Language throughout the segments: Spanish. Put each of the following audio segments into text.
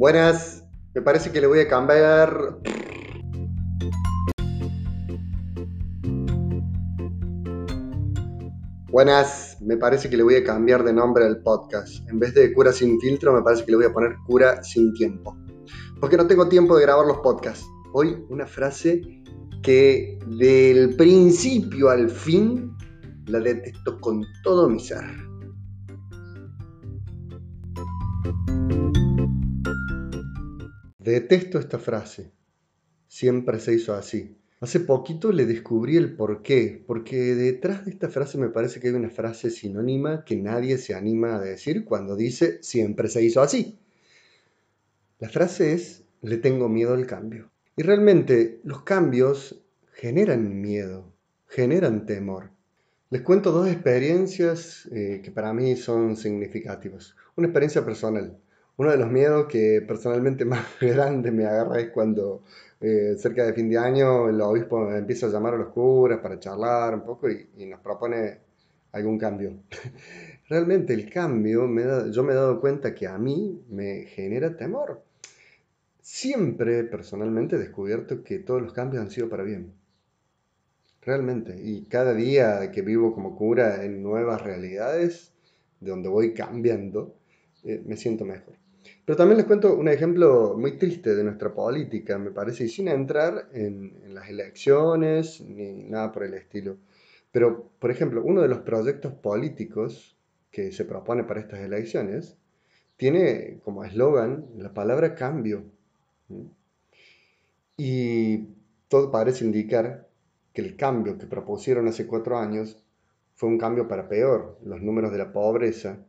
Buenas, me parece que le voy a cambiar... Buenas, me parece que le voy a cambiar de nombre al podcast. En vez de cura sin filtro, me parece que le voy a poner cura sin tiempo. Porque no tengo tiempo de grabar los podcasts. Hoy una frase que del principio al fin la detesto con todo mi ser. Detesto esta frase. Siempre se hizo así. Hace poquito le descubrí el por qué, porque detrás de esta frase me parece que hay una frase sinónima que nadie se anima a decir cuando dice siempre se hizo así. La frase es le tengo miedo al cambio. Y realmente los cambios generan miedo, generan temor. Les cuento dos experiencias eh, que para mí son significativas. Una experiencia personal. Uno de los miedos que personalmente más grande me agarra es cuando eh, cerca de fin de año el obispo empieza a llamar a los curas para charlar un poco y, nos propone algún cambio. Realmente el cambio, yo me he dado cuenta que a mí me genera temor. Siempre personalmente he descubierto que todos los cambios han sido para bien. Realmente. Y cada día que vivo como cura en nuevas realidades, de donde voy cambiando, eh, me siento mejor. Pero también les cuento un ejemplo muy triste de nuestra política, me parece, y sin entrar en, las elecciones ni nada por el estilo. Pero, por ejemplo, uno de los proyectos políticos que se propone para estas elecciones tiene como eslogan la palabra cambio. Y todo parece indicar que el cambio que propusieron hace cuatro años fue un cambio para peor. Los números de la pobreza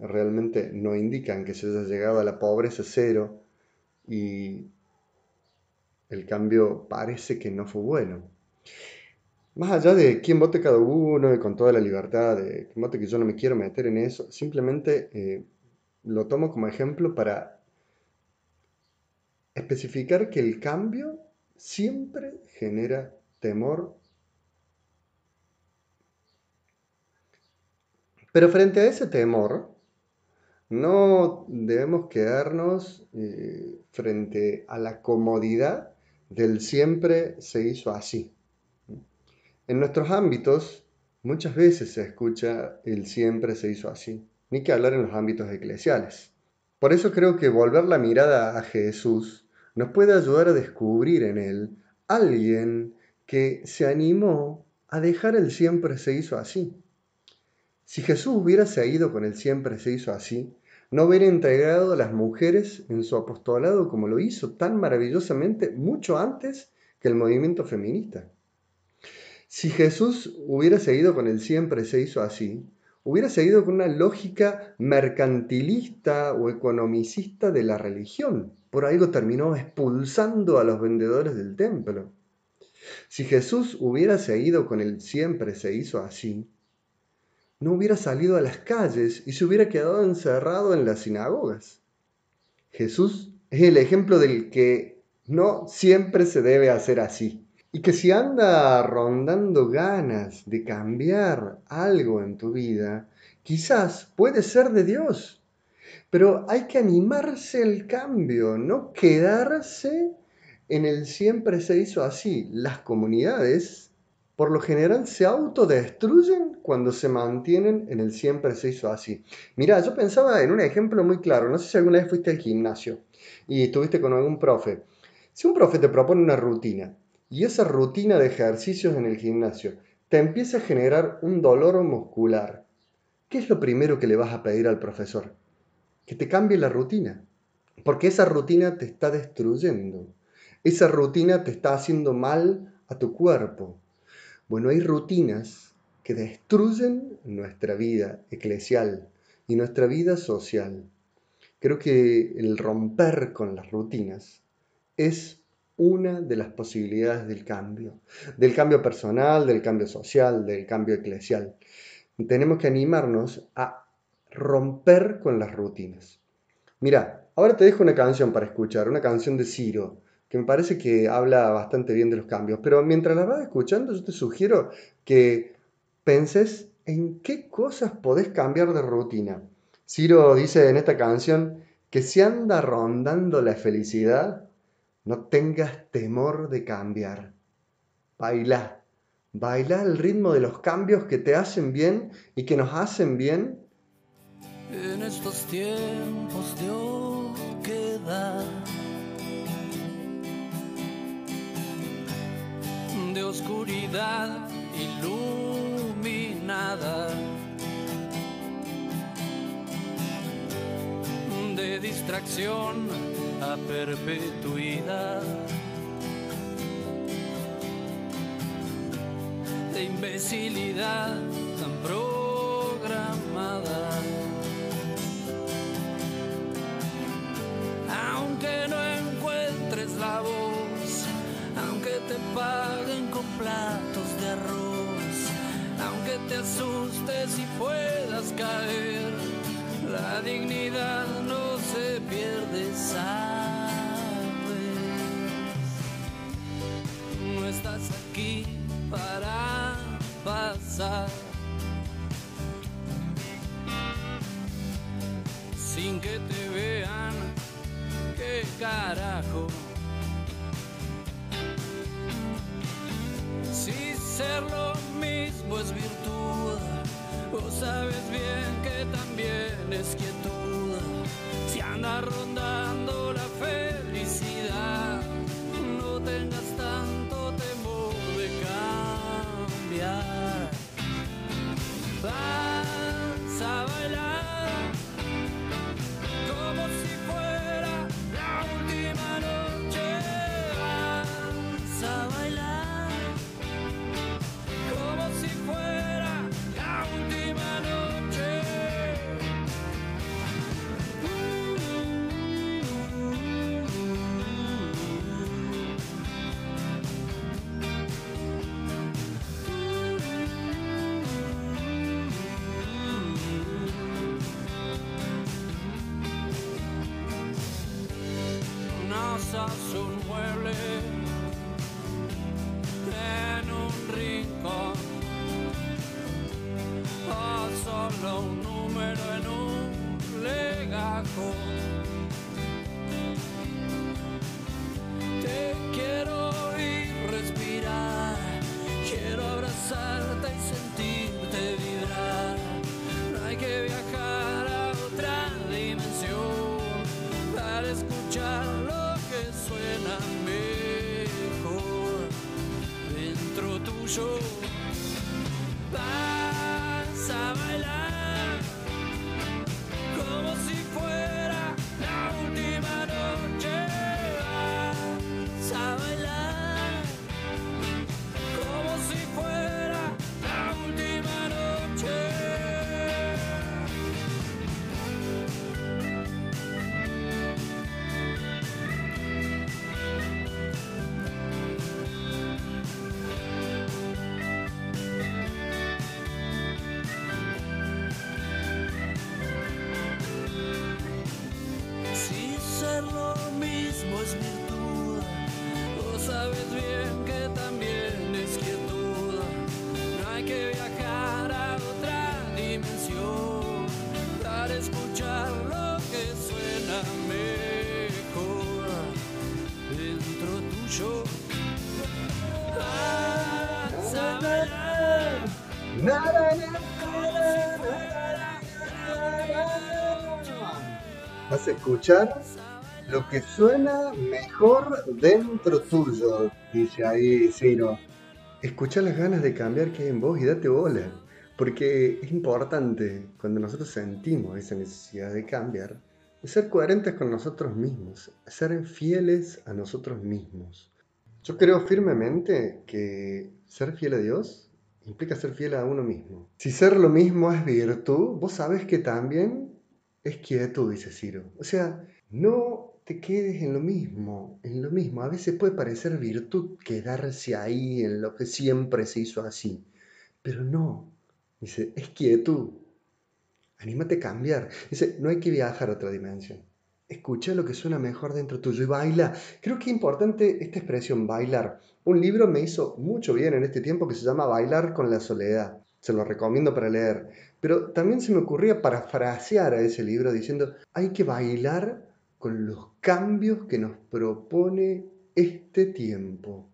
realmente no indican que se haya llegado a la pobreza cero y el cambio parece que no fue bueno. Más allá de quién vote cada uno y con toda la libertad de quién vote que yo no me quiero meter en eso, simplemente eh, lo tomo como ejemplo para especificar que el cambio siempre genera temor. Pero frente a ese temor, no debemos quedarnos eh, frente a la comodidad del siempre se hizo así. En nuestros ámbitos muchas veces se escucha el siempre se hizo así, ni que hablar en los ámbitos eclesiales. Por eso creo que volver la mirada a Jesús nos puede ayudar a descubrir en él alguien que se animó a dejar el siempre se hizo así. Si Jesús hubiera seguido con el siempre se hizo así, no hubiera entregado a las mujeres en su apostolado como lo hizo tan maravillosamente mucho antes que el movimiento feminista. Si Jesús hubiera seguido con el siempre se hizo así, hubiera seguido con una lógica mercantilista o economicista de la religión. Por algo terminó expulsando a los vendedores del templo. Si Jesús hubiera seguido con el siempre se hizo así, no hubiera salido a las calles y se hubiera quedado encerrado en las sinagogas. Jesús es el ejemplo del que no siempre se debe hacer así. Y que si anda rondando ganas de cambiar algo en tu vida, quizás puede ser de Dios. Pero hay que animarse al cambio, no quedarse en el siempre se hizo así. Las comunidades por lo general se autodestruyen cuando se mantienen en el siempre se hizo así. Mira, yo pensaba en un ejemplo muy claro. No sé si alguna vez fuiste al gimnasio y estuviste con algún profe. Si un profe te propone una rutina y esa rutina de ejercicios en el gimnasio te empieza a generar un dolor muscular, ¿qué es lo primero que le vas a pedir al profesor? Que te cambie la rutina. Porque esa rutina te está destruyendo. Esa rutina te está haciendo mal a tu cuerpo bueno, hay rutinas que destruyen nuestra vida eclesial y nuestra vida social. Creo que el romper con las rutinas es una de las posibilidades del cambio, del cambio personal, del cambio social, del cambio eclesial. Tenemos que animarnos a romper con las rutinas. Mira, ahora te dejo una canción para escuchar, una canción de Ciro, que me parece que habla bastante bien de los cambios. Pero mientras la vas escuchando, yo te sugiero que penses en qué cosas podés cambiar de rutina. Ciro dice en esta canción que si anda rondando la felicidad, no tengas temor de cambiar. Baila, baila al ritmo de los cambios que te hacen bien y que nos hacen bien. En estos tiempos de oquedad, oscuridad iluminada, de distracción a perpetuidad. De imbecilidad tan programada. Te asustes y puedas caer, la dignidad no se pierde, sabes. No estás aquí para pasar. Sin que te vean, qué carajo. Sabes bien que también es quietud. Si anda rondando Sos un mueble en un rincón o solo un número en un legajo. Dentro Vas a escuchar lo que suena mejor dentro tuyo, dice ahí Ciro. Escucha las ganas de cambiar que hay en vos y date bola, porque es importante cuando nosotros sentimos esa necesidad de cambiar, ser coherentes con nosotros mismos, ser fieles a nosotros mismos. Yo creo firmemente que ser fiel a Dios implica ser fiel a uno mismo. Si ser lo mismo es virtud, vos sabes que también es quietud, dice Ciro. O sea, no te quedes en lo mismo, en lo mismo. A veces puede parecer virtud quedarse ahí en lo que siempre se hizo así, pero no. Dice, es quietud. Anímate a cambiar. Dice, no hay que viajar a otra dimensión escucha lo que suena mejor dentro tuyo y baila. Creo que es importante esta expresión, bailar. Un libro me hizo mucho bien en este tiempo que se llama Bailar con la Soledad. Se lo recomiendo para leer. Pero también se me ocurría parafrasear a ese libro diciendo, hay que bailar con los cambios que nos propone este tiempo.